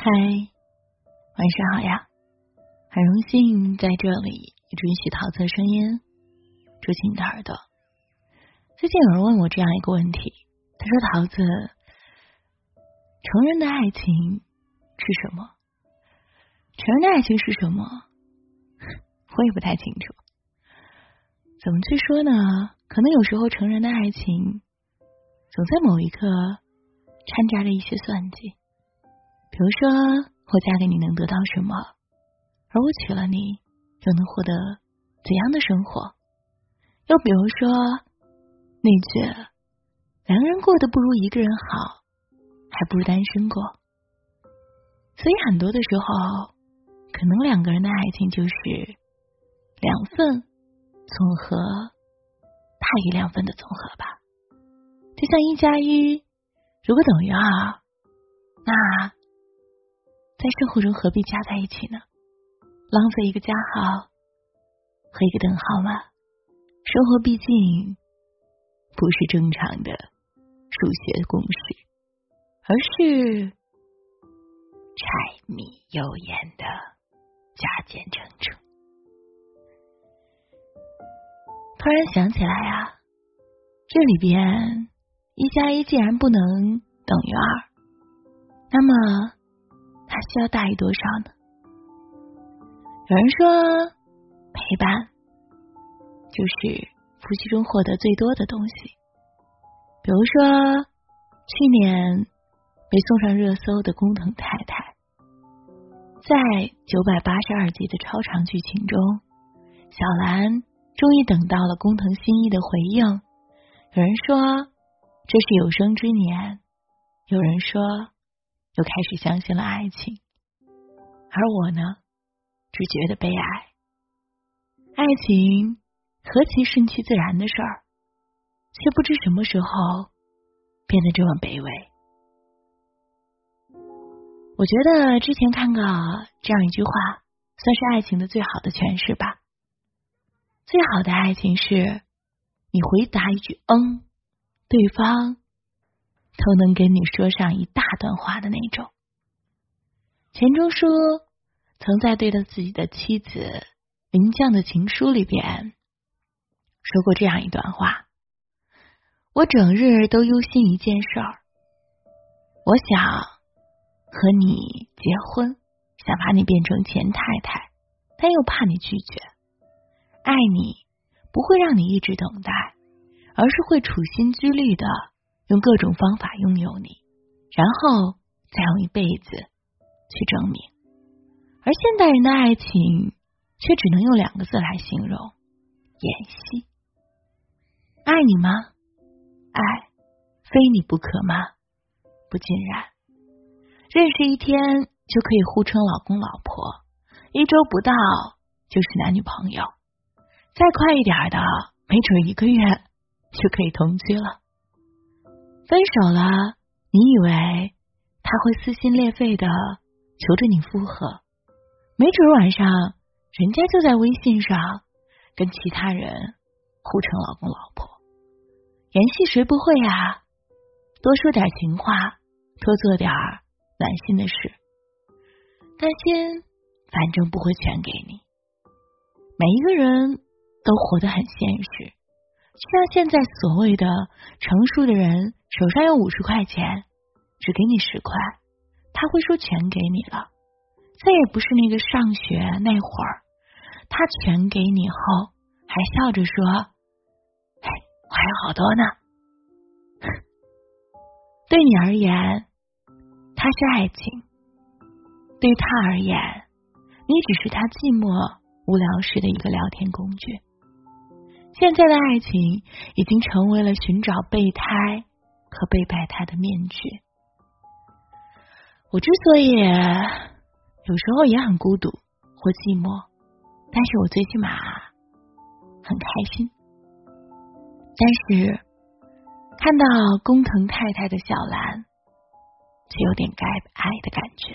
嗨，晚上好呀！很荣幸在这里允许桃子的声音住进你的耳朵。最近有人问我这样一个问题，他说：“桃子，成人的爱情是什么？成人的爱情是什么？” 我也不太清楚。怎么去说呢？可能有时候成人的爱情总在某一刻掺杂着一些算计。比如说，我嫁给你能得到什么，而我娶了你又能获得怎样的生活？又比如说，那句“两个人过得不如一个人好，还不如单身过”。所以很多的时候，可能两个人的爱情就是两份总和大于两份的总和吧。就像一加一如果等于二，那。在生活中何必加在一起呢？浪费一个加号和一个等号吗？生活毕竟不是正常的数学公式，而是柴米油盐的加减乘除。突然想起来啊，这里边一加一既然不能等于二，那么。它需要大于多少呢？有人说，陪伴就是夫妻中获得最多的东西。比如说，去年被送上热搜的工藤太太，在九百八十二集的超长剧情中，小兰终于等到了工藤新一的回应。有人说这是有生之年，有人说。又开始相信了爱情，而我呢，只觉得悲哀。爱情何其顺其自然的事儿，却不知什么时候变得这么卑微。我觉得之前看过这样一句话，算是爱情的最好的诠释吧。最好的爱情是你回答一句“嗯”，对方。都能跟你说上一大段话的那种。钱钟书曾在对着自己的妻子林绛的情书里边说过这样一段话：“我整日都忧心一件事儿，我想和你结婚，想把你变成钱太太，但又怕你拒绝。爱你不会让你一直等待，而是会处心积虑的。”用各种方法拥有你，然后再用一辈子去证明。而现代人的爱情却只能用两个字来形容：演戏。爱你吗？爱，非你不可吗？不尽然。认识一天就可以互称老公老婆，一周不到就是男女朋友，再快一点的，没准一个月就可以同居了。分手了，你以为他会撕心裂肺的求着你复合？没准晚上人家就在微信上跟其他人互称老公老婆。演戏谁不会呀？多说点情话，多做点暖心的事。担心反正不会全给你。每一个人都活得很现实。就像现在所谓的成熟的人，手上有五十块钱，只给你十块，他会说全给你了，再也不是那个上学那会儿，他全给你后还笑着说：“哎，我还有好多呢。”对你而言，他是爱情；对他而言，你只是他寂寞无聊时的一个聊天工具。现在的爱情已经成为了寻找备胎和被备胎的面具。我之所以有时候也很孤独或寂寞，但是我最起码很开心。但是看到工藤太太的小兰，却有点该爱的感觉。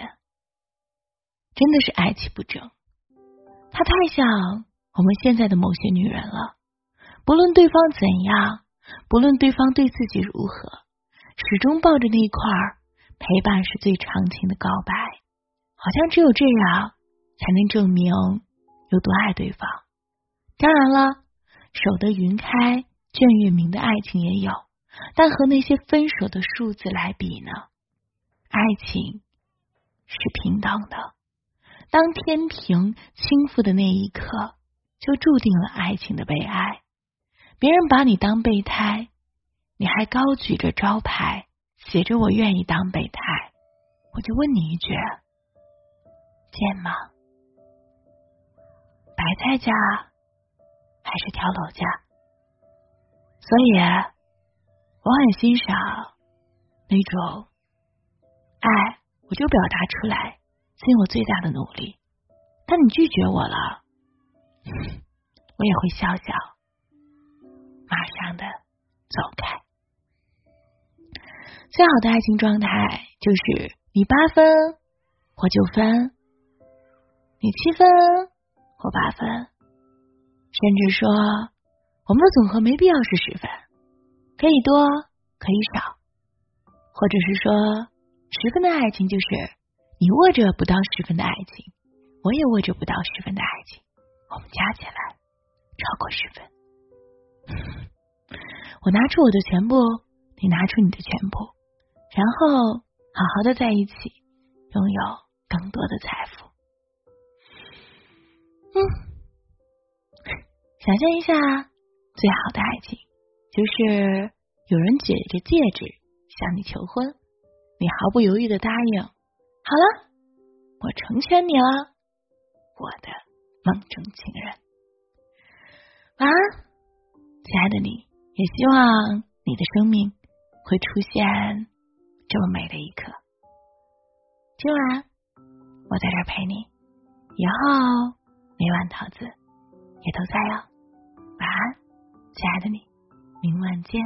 真的是爱其不争，她太像我们现在的某些女人了。不论对方怎样，不论对方对自己如何，始终抱着那块陪伴是最长情的告白好像只有这样才能证明有多爱对方。当然了，守得云开见月明的爱情也有，但和那些分手的数字来比呢？爱情是平等的。当天平倾覆的那一刻，就注定了爱情的悲哀。别人把你当备胎，你还高举着招牌，写着“我愿意当备胎”，我就问你一句。见吗？白菜价还是跳楼价？所以，我很欣赏那种爱，我就表达出来，尽我最大的努力。但你拒绝我了，我也会笑笑，马上的走开。最好的爱情状态就是你八分，我九分。你七分，或八分，甚至说，我们的总和没必要是十分，可以多，可以少，或者是说，十分的爱情就是你握着不到十分的爱情，我也握着不到十分的爱情，我们加起来超过十分。我拿出我的全部，你拿出你的全部，然后好好的在一起，拥有更多的财富。嗯，想象一下，最好的爱情就是有人举着戒指向你求婚，你毫不犹豫的答应。好了，我成全你了，我的梦中情人。晚安，亲爱的你，也希望你的生命会出现这么美的一刻。今晚我在这陪你，以后。每晚桃子也都在哦，晚安，亲爱的你，明晚见。